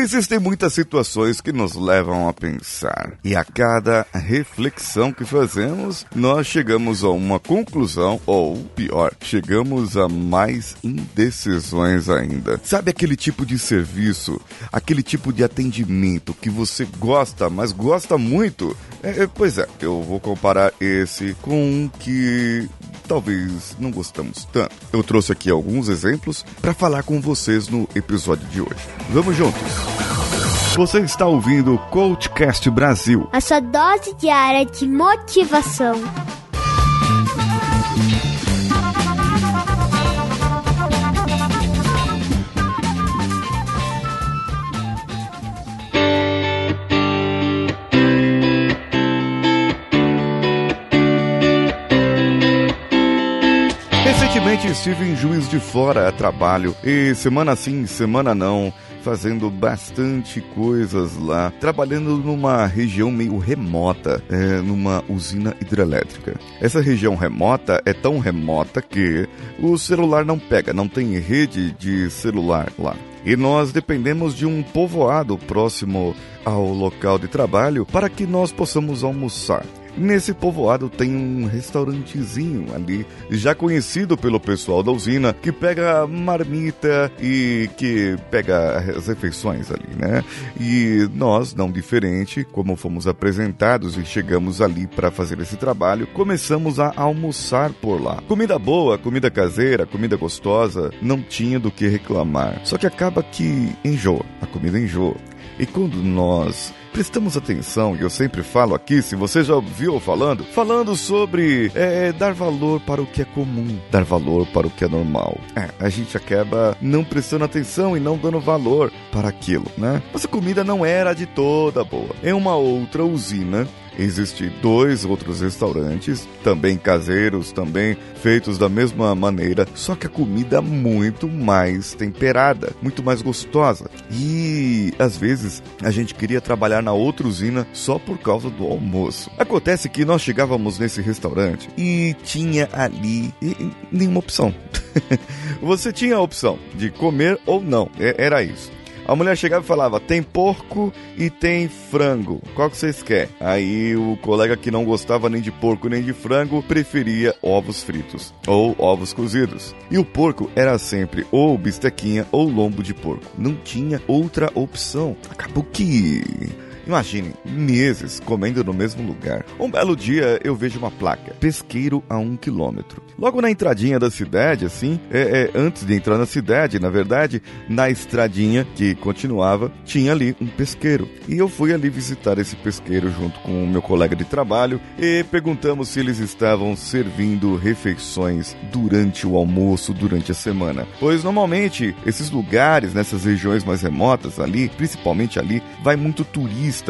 Existem muitas situações que nos levam a pensar, e a cada reflexão que fazemos, nós chegamos a uma conclusão, ou pior, chegamos a mais indecisões ainda. Sabe aquele tipo de serviço, aquele tipo de atendimento que você gosta, mas gosta muito? É, é, pois é, eu vou comparar esse com um que talvez não gostamos tanto. Eu trouxe aqui alguns exemplos para falar com vocês no episódio de hoje. Vamos juntos! Você está ouvindo o Coachcast Brasil a sua dose diária de motivação. Recentemente estive em Juiz de Fora a trabalho e semana sim, semana não, fazendo bastante coisas lá, trabalhando numa região meio remota, é, numa usina hidrelétrica. Essa região remota é tão remota que o celular não pega, não tem rede de celular lá. E nós dependemos de um povoado próximo ao local de trabalho para que nós possamos almoçar. Nesse povoado tem um restaurantezinho ali, já conhecido pelo pessoal da usina, que pega marmita e que pega as refeições ali, né? E nós, não diferente, como fomos apresentados e chegamos ali para fazer esse trabalho, começamos a almoçar por lá. Comida boa, comida caseira, comida gostosa, não tinha do que reclamar. Só que acaba que enjoa, a comida enjoa. E quando nós prestamos atenção, e eu sempre falo aqui, se você já ouviu falando, falando sobre é, dar valor para o que é comum, dar valor para o que é normal. É, a gente acaba não prestando atenção e não dando valor para aquilo, né? Mas a comida não era de toda boa. Em uma outra usina, Existem dois outros restaurantes, também caseiros, também feitos da mesma maneira, só que a comida muito mais temperada, muito mais gostosa. E às vezes a gente queria trabalhar na outra usina só por causa do almoço. Acontece que nós chegávamos nesse restaurante e tinha ali nenhuma opção. Você tinha a opção de comer ou não, era isso. A mulher chegava e falava: tem porco e tem frango. Qual que vocês querem? Aí o colega que não gostava nem de porco nem de frango preferia ovos fritos ou ovos cozidos. E o porco era sempre ou bistequinha ou lombo de porco. Não tinha outra opção. Acabou que Imagine, meses comendo no mesmo lugar. Um belo dia eu vejo uma placa: pesqueiro a um quilômetro. Logo na entradinha da cidade, assim, é, é, antes de entrar na cidade, na verdade, na estradinha que continuava, tinha ali um pesqueiro. E eu fui ali visitar esse pesqueiro junto com o meu colega de trabalho e perguntamos se eles estavam servindo refeições durante o almoço, durante a semana. Pois normalmente esses lugares, nessas regiões mais remotas ali, principalmente ali, vai muito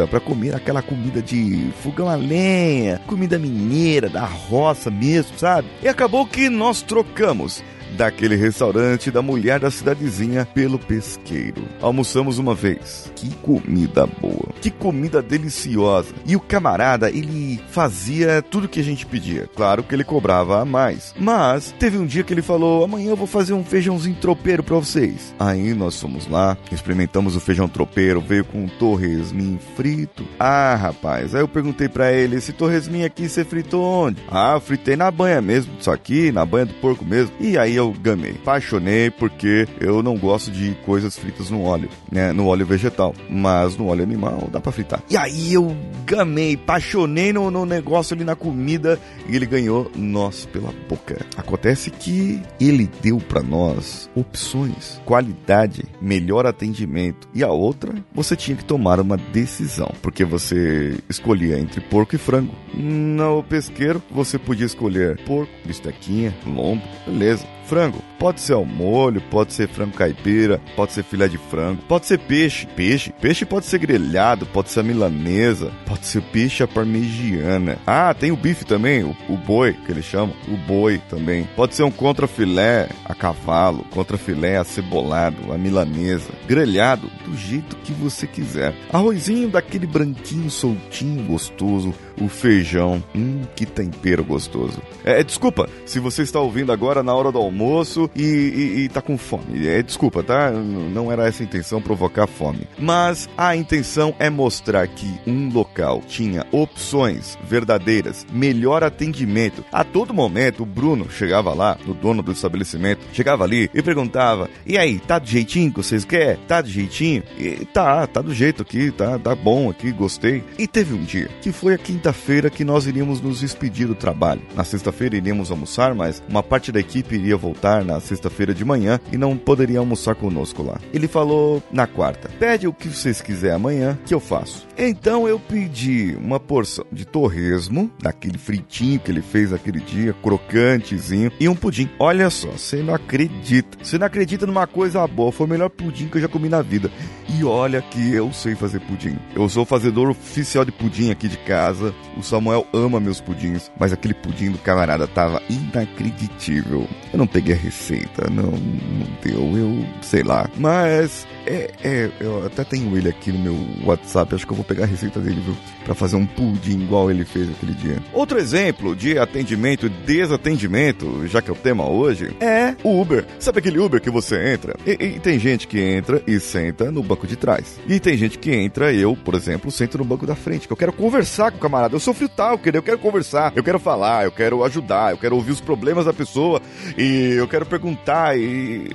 para comer aquela comida de fogão a lenha, comida mineira, da roça mesmo, sabe? E acabou que nós trocamos daquele restaurante da mulher da cidadezinha pelo pesqueiro. Almoçamos uma vez. Que comida boa. Que comida deliciosa. E o camarada, ele fazia tudo que a gente pedia. Claro que ele cobrava a mais. Mas teve um dia que ele falou: "Amanhã eu vou fazer um feijãozinho tropeiro para vocês". Aí nós fomos lá, experimentamos o feijão tropeiro, veio com um torresminho frito. Ah, rapaz. Aí eu perguntei para ele: "Esse torresminho aqui você fritou onde?". "Ah, fritei na banha mesmo, isso aqui, na banha do porco mesmo". E aí eu gamei. Apaixonei porque eu não gosto de coisas fritas no óleo, né? No óleo vegetal. Mas no óleo animal dá pra fritar. E aí eu gamei, apaixonei no, no negócio ali na comida e ele ganhou nós pela boca. Acontece que ele deu para nós opções, qualidade, melhor atendimento. E a outra, você tinha que tomar uma decisão, porque você escolhia entre porco e frango. No pesqueiro, você podia escolher porco, bistequinha, lombo, beleza frango. Pode ser ao molho, pode ser frango caipira, pode ser filé de frango, pode ser peixe. Peixe, peixe pode ser grelhado, pode ser a milanesa, pode ser peixe à parmegiana. Ah, tem o bife também, o, o boi, que eles chamam, o boi também. Pode ser um contrafilé a cavalo, contrafilé acebolado, a milanesa, grelhado, do jeito que você quiser. Arrozinho daquele branquinho soltinho, gostoso, o feijão, hum, que tempero gostoso. É, desculpa, se você está ouvindo agora na hora do almoço, almoço e, e, e tá com fome. É, desculpa, tá? Não era essa a intenção provocar fome. Mas a intenção é mostrar que um local tinha opções verdadeiras, melhor atendimento. A todo momento, o Bruno chegava lá, o dono do estabelecimento, chegava ali e perguntava: E aí, tá do jeitinho que vocês querem? Tá do jeitinho? E tá, tá do jeito aqui, tá, tá bom aqui, gostei. E teve um dia que foi a quinta-feira que nós iríamos nos despedir do trabalho. Na sexta-feira iríamos almoçar, mas uma parte da equipe iria voltar na sexta-feira de manhã e não poderia almoçar conosco lá. Ele falou na quarta: Pede o que vocês quiserem amanhã que eu faço. Então eu pedi uma porção de torresmo, daquele fritinho que ele fez naquele dia, crocantezinho, e um pudim. Olha só, você não acredita. Você não acredita numa coisa boa. Foi o melhor pudim que eu já comi na vida. E olha que eu sei fazer pudim. Eu sou fazedor oficial de pudim aqui de casa. O Samuel ama meus pudins, mas aquele pudim do camarada tava inacreditável. Eu não peguei a receita, não, não deu, eu sei lá. Mas é, é, eu até tenho ele aqui no meu WhatsApp, acho que eu vou pegar a receita dele, viu? Pra fazer um pudim igual ele fez aquele dia. Outro exemplo de atendimento e desatendimento, já que é o tema hoje, é o Uber. Sabe aquele Uber que você entra? E, e, tem gente que entra e senta no banco de trás. E tem gente que entra, eu, por exemplo, sento no banco da frente, que eu quero conversar com o camarada. Eu sou frital, eu quero conversar, eu quero falar, eu quero ajudar, eu quero ouvir os problemas da pessoa e eu quero perguntar e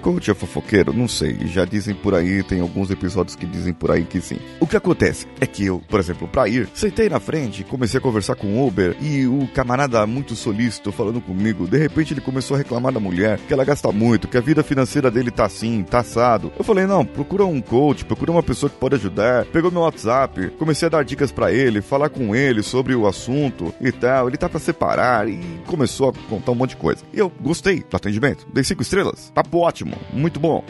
Coach é fofoqueiro? Não sei. Já dizem por aí, tem alguns episódios que dizem por aí que sim. O que acontece é que eu, por exemplo, pra ir, sentei na frente, comecei a conversar com o Uber e o camarada muito solícito falando comigo, de repente ele começou a reclamar da mulher, que ela gasta muito, que a vida financeira dele tá assim, tá assado. Eu falei, não, procura um coach, procura uma pessoa que pode ajudar. Pegou meu WhatsApp, comecei a dar dicas para ele, falar com ele sobre o assunto e tal. Ele tá para separar e começou a contar um monte de coisa. E eu gostei do atendimento, dei cinco estrelas, tá ótimo muito bom.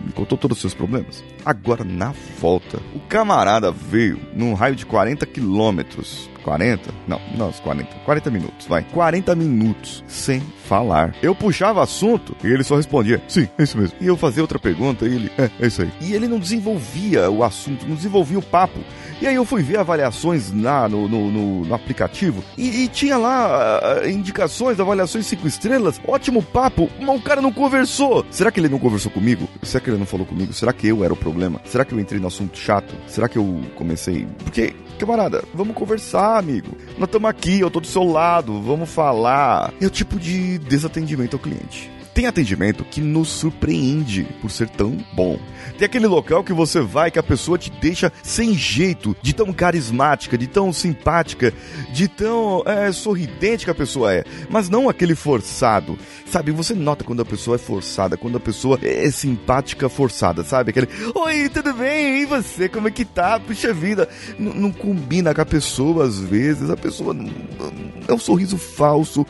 Me contou todos os seus problemas. Agora, na volta, o camarada veio num raio de 40 quilômetros 40? Não, não, 40. 40 minutos, vai. 40 minutos sem falar. Eu puxava assunto e ele só respondia, sim, é isso mesmo. E eu fazia outra pergunta e ele, é, é isso aí. E ele não desenvolvia o assunto, não desenvolvia o papo. E aí eu fui ver avaliações lá no, no, no, no aplicativo e, e, tinha lá uh, indicações, avaliações 5 estrelas, ótimo papo, mas o cara não conversou. Será que ele não conversou comigo? Será que ele não falou comigo? Será que eu era o problema? Será que eu entrei no assunto chato? Será que eu comecei? Porque, camarada, vamos conversar, amigo. Nós estamos aqui, eu tô do seu lado, vamos falar. É o tipo de desatendimento ao cliente. Tem atendimento que nos surpreende por ser tão bom. Tem aquele local que você vai que a pessoa te deixa sem jeito, de tão carismática, de tão simpática, de tão é, sorridente que a pessoa é, mas não aquele forçado. Sabe, você nota quando a pessoa é forçada, quando a pessoa é simpática forçada, sabe? Aquele, oi, tudo bem? E você, como é que tá? Puxa vida, N não combina com a pessoa às vezes, a pessoa é um sorriso falso.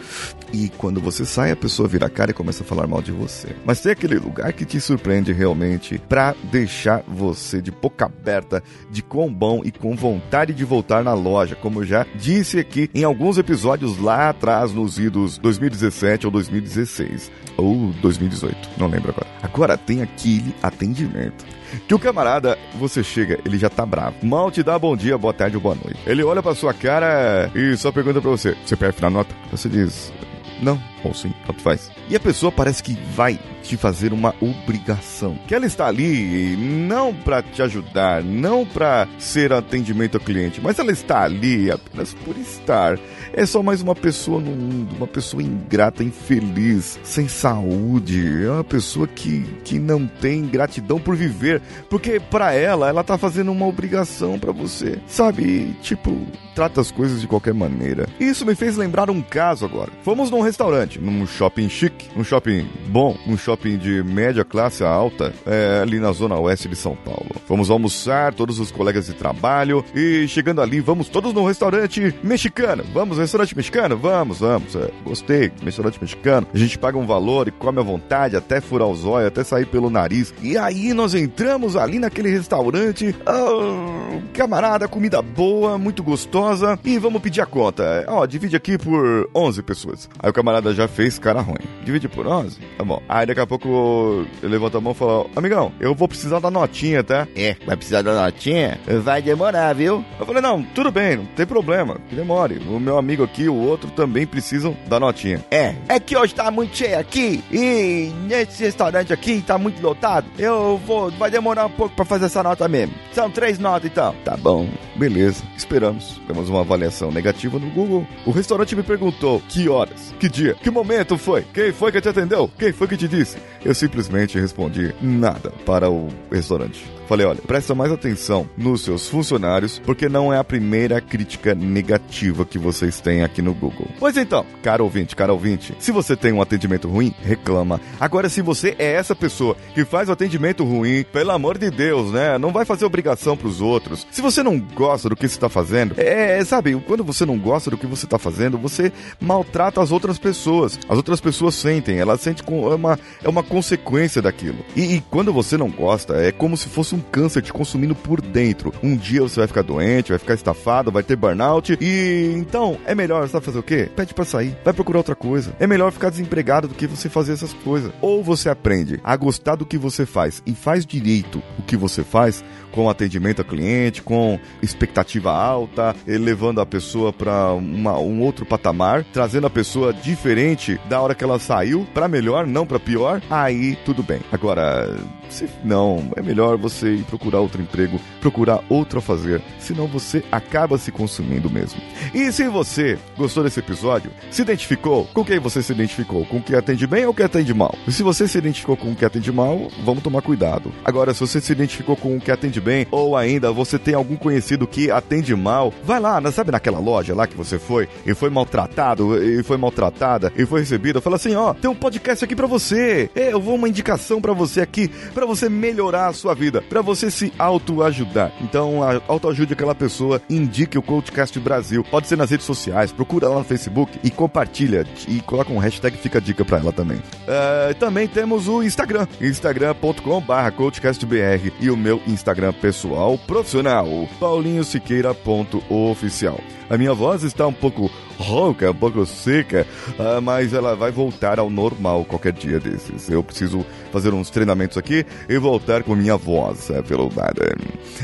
E quando você sai, a pessoa vira a cara e começa a falar mal de você. Mas tem aquele lugar que te surpreende realmente pra deixar você de boca aberta de quão bom e com vontade de voltar na loja, como eu já disse aqui em alguns episódios lá atrás, nos idos 2017 ou 2016 ou 2018, não lembro agora. Agora tem aquele atendimento que o camarada, você chega, ele já tá bravo. Mal te dá bom dia, boa tarde ou boa noite. Ele olha pra sua cara e só pergunta pra você: você prefere na nota? Você diz: não, ou sim, tanto faz. E a pessoa parece que vai te fazer uma obrigação. Que ela está ali não para te ajudar, não para ser atendimento ao cliente, mas ela está ali apenas por estar. É só mais uma pessoa no mundo, uma pessoa ingrata, infeliz, sem saúde. É uma pessoa que, que não tem gratidão por viver, porque para ela, ela tá fazendo uma obrigação para você. Sabe? Tipo, trata as coisas de qualquer maneira. Isso me fez lembrar um caso agora. Fomos num restaurante, num shopping chique, um shopping bom, um shopping de média classe alta, é, ali na zona oeste de São Paulo. Fomos almoçar, todos os colegas de trabalho, e chegando ali, vamos todos num restaurante mexicano. Vamos, restaurante mexicano? Vamos, vamos. É, gostei, restaurante mexicano. A gente paga um valor e come à vontade, até furar os olhos, até sair pelo nariz. E aí nós entramos ali naquele restaurante, oh, camarada, comida boa, muito gostosa, e vamos pedir a conta. Ó, divide aqui por 11 pessoas. Aí o camarada já já fez cara ruim. Divide por 11? Tá bom. Aí daqui a pouco ele levanta a mão e fala: Amigão, eu vou precisar da notinha, tá? É, vai precisar da notinha? Vai demorar, viu? Eu falei: Não, tudo bem, não tem problema, que demore. O meu amigo aqui, o outro também precisam da notinha. É, é que hoje tá muito cheio aqui e nesse restaurante aqui tá muito lotado. Eu vou, vai demorar um pouco pra fazer essa nota mesmo. São três notas então. Tá bom, beleza, esperamos. Temos uma avaliação negativa no Google. O restaurante me perguntou que horas, que dia, que momento foi, quem foi que te atendeu, quem foi que te disse. Eu simplesmente respondi nada para o restaurante. Falei, olha, presta mais atenção nos seus funcionários, porque não é a primeira crítica negativa que vocês têm aqui no Google. Pois então, caro ouvinte, caro ouvinte, se você tem um atendimento ruim, reclama. Agora, se você é essa pessoa que faz o atendimento ruim, pelo amor de Deus, né? Não vai fazer obrigação pros outros. Se você não gosta do que você tá fazendo, é, sabe, quando você não gosta do que você tá fazendo, você maltrata as outras pessoas. As outras pessoas sentem, elas sentem com é uma, é uma consequência daquilo. E, e quando você não gosta, é como se fosse um câncer te consumindo por dentro. Um dia você vai ficar doente, vai ficar estafado, vai ter burnout. E então é melhor, sabe fazer o quê? Pede para sair, vai procurar outra coisa. É melhor ficar desempregado do que você fazer essas coisas. Ou você aprende a gostar do que você faz e faz direito o que você faz com atendimento a cliente, com expectativa alta, levando a pessoa para um outro patamar, trazendo a pessoa diferente da hora que ela saiu para melhor, não para pior. Aí tudo bem. Agora se não, é melhor você ir procurar outro emprego, procurar outro a fazer, senão você acaba se consumindo mesmo. E se você gostou desse episódio, se identificou, com quem você se identificou? Com o que atende bem ou o que atende mal? E se você se identificou com o que atende mal, vamos tomar cuidado. Agora, se você se identificou com o que atende bem, ou ainda você tem algum conhecido que atende mal, vai lá, sabe naquela loja lá que você foi e foi maltratado, e foi maltratada, e foi recebida, fala assim, ó, oh, tem um podcast aqui para você, é, eu vou uma indicação para você aqui, para você melhorar a sua vida, para você se autoajudar. Então, autoajude aquela pessoa, indique o Coachcast Brasil. Pode ser nas redes sociais, procura lá no Facebook e compartilha e coloca um hashtag fica dica para ela também. Uh, também temos o Instagram, instagram.com/barra coachcastbr e o meu Instagram pessoal profissional, paulinhosiqueira.oficial. A minha voz está um pouco ronca, um pouco seca, uh, mas ela vai voltar ao normal qualquer dia desses. Eu preciso fazer uns treinamentos aqui e voltar com minha voz, é.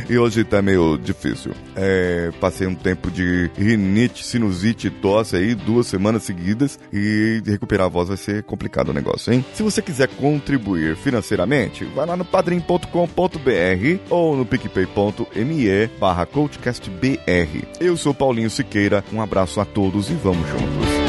E hoje tá meio difícil. É, passei um tempo de rinite, sinusite tosse aí, duas semanas seguidas, e recuperar a voz vai ser complicado o negócio, hein? Se você quiser contribuir financeiramente, vai lá no padrim.com.br ou no picpay.me barra coachcastbr. Eu sou Paulinho Siqueira, um abraço a todos e vamos juntos.